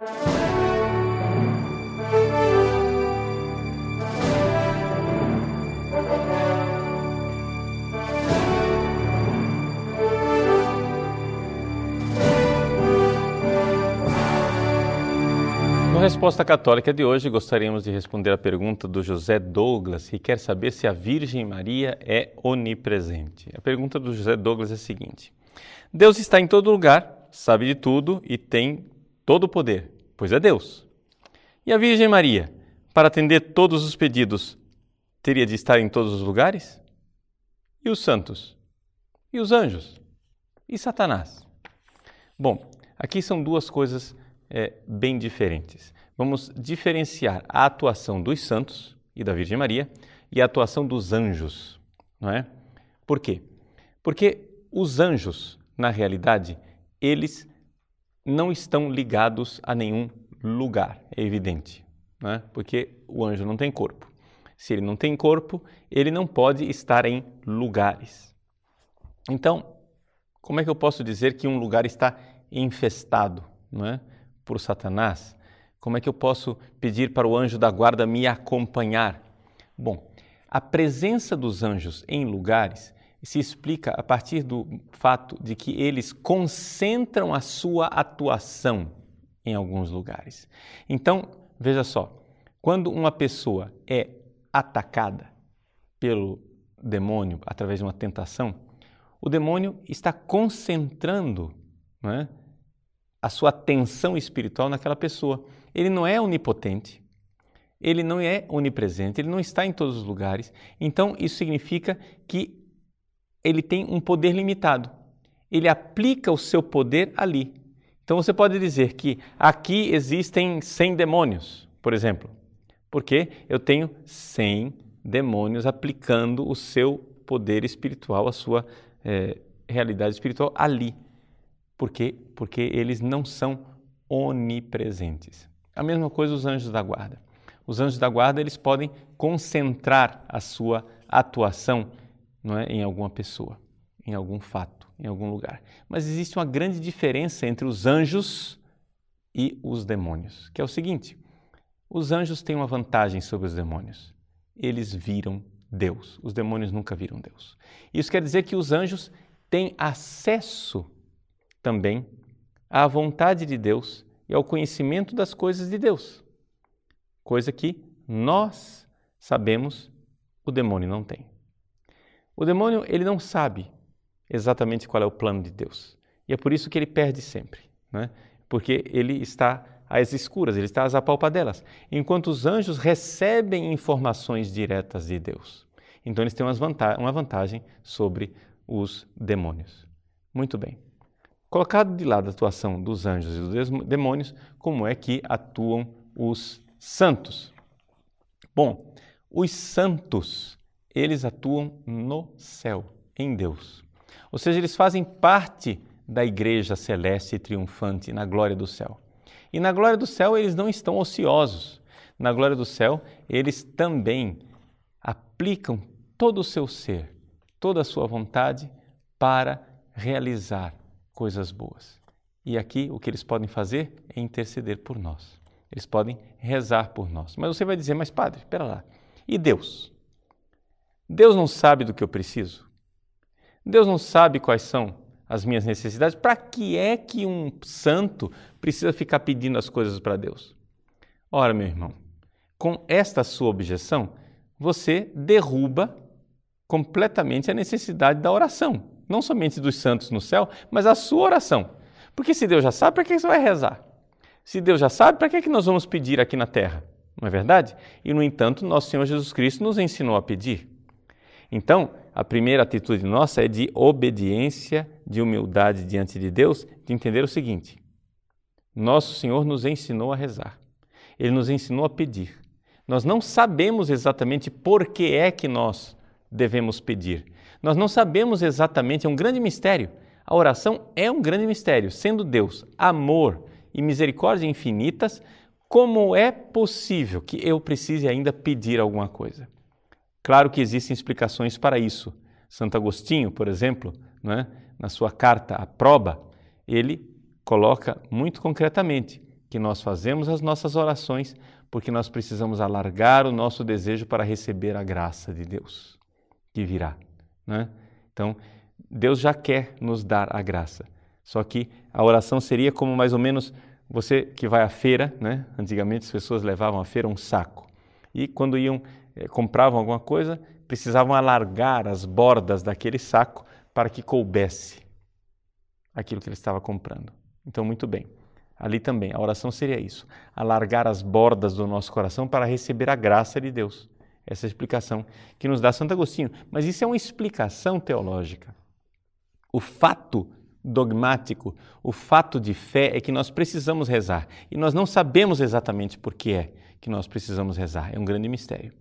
Na resposta católica de hoje, gostaríamos de responder a pergunta do José Douglas, que quer saber se a Virgem Maria é onipresente. A pergunta do José Douglas é a seguinte: Deus está em todo lugar, sabe de tudo e tem todo o poder, pois é Deus. E a Virgem Maria, para atender todos os pedidos, teria de estar em todos os lugares? E os santos? E os anjos? E Satanás? Bom, aqui são duas coisas é, bem diferentes. Vamos diferenciar a atuação dos santos e da Virgem Maria e a atuação dos anjos, não é? Por quê? Porque os anjos, na realidade, eles não estão ligados a nenhum lugar, é evidente, não é? Porque o anjo não tem corpo. Se ele não tem corpo, ele não pode estar em lugares. Então, como é que eu posso dizer que um lugar está infestado, não é? por Satanás? Como é que eu posso pedir para o anjo da guarda me acompanhar? Bom, a presença dos anjos em lugares se explica a partir do fato de que eles concentram a sua atuação em alguns lugares. Então, veja só, quando uma pessoa é atacada pelo demônio através de uma tentação, o demônio está concentrando não é, a sua atenção espiritual naquela pessoa. Ele não é onipotente, ele não é onipresente, ele não está em todos os lugares. Então, isso significa que ele tem um poder limitado. Ele aplica o seu poder ali. Então, você pode dizer que aqui existem 100 demônios, por exemplo, porque eu tenho 100 demônios aplicando o seu poder espiritual, a sua é, realidade espiritual ali. Por quê? Porque eles não são onipresentes. A mesma coisa os anjos da guarda. Os anjos da guarda eles podem concentrar a sua atuação não é, em alguma pessoa, em algum fato, em algum lugar. Mas existe uma grande diferença entre os anjos e os demônios, que é o seguinte: os anjos têm uma vantagem sobre os demônios. Eles viram Deus. Os demônios nunca viram Deus. Isso quer dizer que os anjos têm acesso também à vontade de Deus e ao conhecimento das coisas de Deus, coisa que nós sabemos o demônio não tem. O demônio ele não sabe exatamente qual é o plano de Deus e é por isso que ele perde sempre, né? porque ele está às escuras, ele está às apalpadelas, enquanto os anjos recebem informações diretas de Deus. Então eles têm uma vantagem sobre os demônios. Muito bem. Colocado de lado a atuação dos anjos e dos demônios, como é que atuam os santos? Bom, os santos, eles atuam no céu, em Deus. Ou seja, eles fazem parte da igreja celeste e triunfante na glória do céu. E na glória do céu eles não estão ociosos. Na glória do céu, eles também aplicam todo o seu ser, toda a sua vontade para realizar coisas boas. E aqui o que eles podem fazer é interceder por nós. Eles podem rezar por nós. Mas você vai dizer, mas padre, espera lá. E Deus? Deus não sabe do que eu preciso? Deus não sabe quais são as minhas necessidades? Para que é que um santo precisa ficar pedindo as coisas para Deus? Ora, meu irmão, com esta sua objeção, você derruba completamente a necessidade da oração não somente dos santos no céu, mas a sua oração. Porque se Deus já sabe, para que você vai rezar? Se Deus já sabe, para que, que nós vamos pedir aqui na terra? Não é verdade? E, no entanto, nosso Senhor Jesus Cristo nos ensinou a pedir. Então, a primeira atitude nossa é de obediência, de humildade diante de Deus, de entender o seguinte: nosso Senhor nos ensinou a rezar, Ele nos ensinou a pedir. Nós não sabemos exatamente por que é que nós devemos pedir, nós não sabemos exatamente, é um grande mistério. A oração é um grande mistério, sendo Deus amor e misericórdia infinitas, como é possível que eu precise ainda pedir alguma coisa? Claro que existem explicações para isso. Santo Agostinho, por exemplo, né, na sua carta à proba, ele coloca muito concretamente que nós fazemos as nossas orações porque nós precisamos alargar o nosso desejo para receber a graça de Deus que virá. Né? Então, Deus já quer nos dar a graça. Só que a oração seria como mais ou menos você que vai à feira, né? Antigamente as pessoas levavam à feira um saco e quando iam compravam alguma coisa precisavam alargar as bordas daquele saco para que coubesse aquilo que ele estava comprando. Então, muito bem. Ali também, a oração seria isso: alargar as bordas do nosso coração para receber a graça de Deus. Essa é explicação que nos dá Santo Agostinho. Mas isso é uma explicação teológica. O fato dogmático, o fato de fé é que nós precisamos rezar e nós não sabemos exatamente por que é que nós precisamos rezar. É um grande mistério.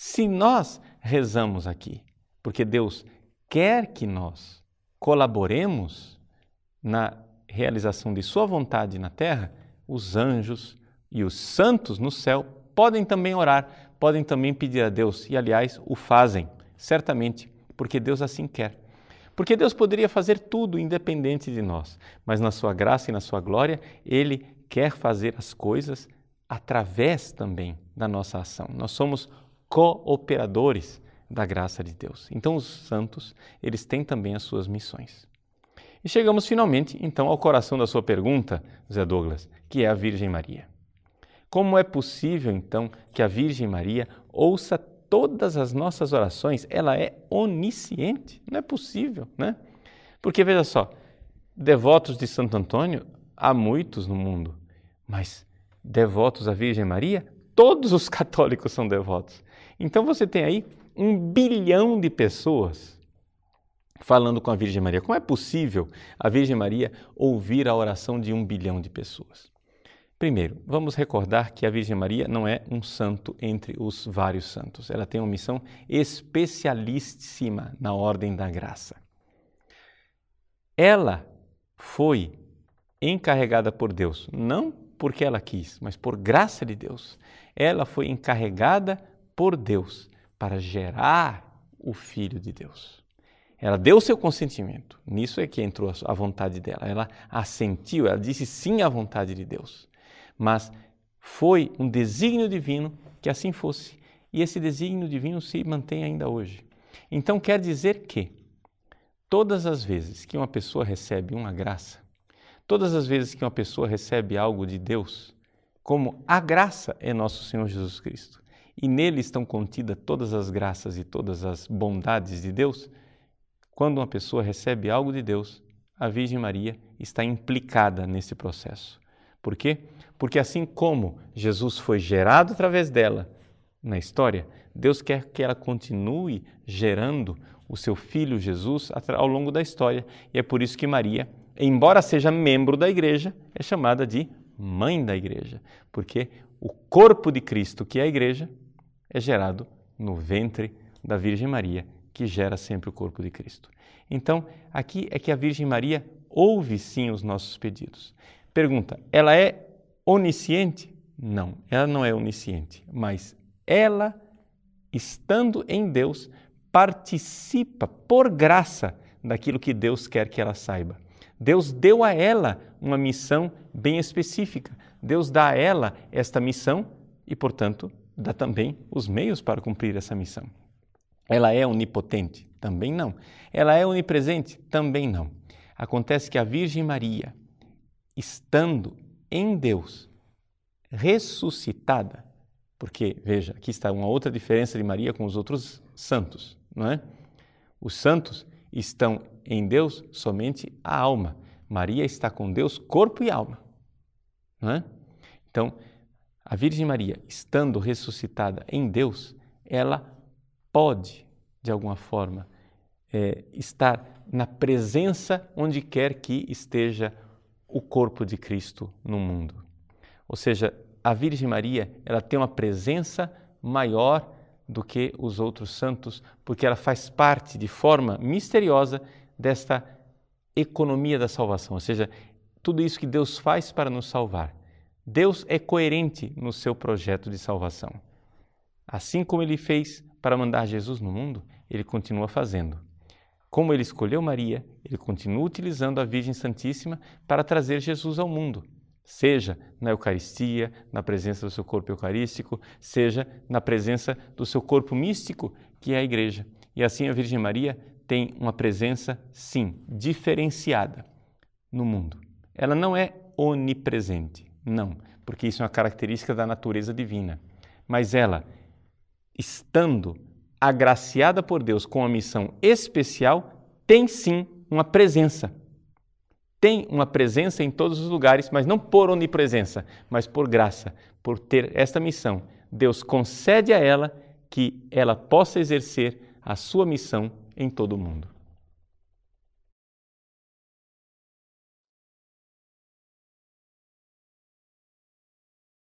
Se nós rezamos aqui, porque Deus quer que nós colaboremos na realização de Sua vontade na terra, os anjos e os santos no céu podem também orar, podem também pedir a Deus e, aliás, o fazem, certamente, porque Deus assim quer. Porque Deus poderia fazer tudo independente de nós, mas na Sua graça e na Sua glória, Ele quer fazer as coisas através também da nossa ação. Nós somos cooperadores da graça de Deus. Então, os santos, eles têm também as suas missões. E chegamos finalmente, então, ao coração da sua pergunta, Zé Douglas, que é a Virgem Maria. Como é possível, então, que a Virgem Maria ouça todas as nossas orações? Ela é onisciente? Não é possível, né? Porque veja só, devotos de Santo Antônio há muitos no mundo, mas devotos à Virgem Maria, todos os católicos são devotos. Então você tem aí um bilhão de pessoas falando com a Virgem Maria. Como é possível a Virgem Maria ouvir a oração de um bilhão de pessoas? Primeiro, vamos recordar que a Virgem Maria não é um santo entre os vários santos. Ela tem uma missão especialíssima na ordem da graça. Ela foi encarregada por Deus, não porque ela quis, mas por graça de Deus. Ela foi encarregada por Deus para gerar o Filho de Deus. Ela deu seu consentimento. Nisso é que entrou a vontade dela. Ela assentiu, ela disse sim à vontade de Deus. Mas foi um desígnio divino que assim fosse. E esse desígnio divino se mantém ainda hoje. Então quer dizer que todas as vezes que uma pessoa recebe uma graça, todas as vezes que uma pessoa recebe algo de Deus, como a graça é nosso Senhor Jesus Cristo, e nele estão contidas todas as graças e todas as bondades de Deus, quando uma pessoa recebe algo de Deus, a Virgem Maria está implicada nesse processo. Por quê? Porque assim como Jesus foi gerado através dela na história, Deus quer que ela continue gerando o seu filho Jesus ao longo da história. E é por isso que Maria, embora seja membro da igreja, é chamada de mãe da igreja, porque o corpo de Cristo, que é a igreja, é gerado no ventre da Virgem Maria que gera sempre o corpo de Cristo. Então, aqui é que a Virgem Maria ouve sim os nossos pedidos. Pergunta: ela é onisciente? Não, ela não é onisciente, mas ela, estando em Deus, participa por graça daquilo que Deus quer que ela saiba. Deus deu a ela uma missão bem específica. Deus dá a ela esta missão e, portanto, dá também os meios para cumprir essa missão. Ela é onipotente? Também não. Ela é onipresente? Também não. Acontece que a Virgem Maria, estando em Deus, ressuscitada, porque, veja, aqui está uma outra diferença de Maria com os outros santos, não é? Os santos estão em Deus somente a alma. Maria está com Deus corpo e alma, não é? Então, a Virgem Maria, estando ressuscitada em Deus, ela pode, de alguma forma, é, estar na presença onde quer que esteja o corpo de Cristo no mundo. Ou seja, a Virgem Maria ela tem uma presença maior do que os outros santos, porque ela faz parte de forma misteriosa desta economia da salvação, ou seja, tudo isso que Deus faz para nos salvar. Deus é coerente no seu projeto de salvação. Assim como ele fez para mandar Jesus no mundo, ele continua fazendo. Como ele escolheu Maria, ele continua utilizando a Virgem Santíssima para trazer Jesus ao mundo. seja na Eucaristia, na presença do seu corpo eucarístico, seja na presença do seu corpo místico, que é a Igreja. E assim a Virgem Maria tem uma presença, sim, diferenciada no mundo. Ela não é onipresente, não, porque isso é uma característica da natureza divina. Mas ela, estando agraciada por Deus com uma missão especial, tem sim uma presença. Tem uma presença em todos os lugares, mas não por onipresença, mas por graça, por ter esta missão. Deus concede a ela que ela possa exercer a sua missão em todo o mundo.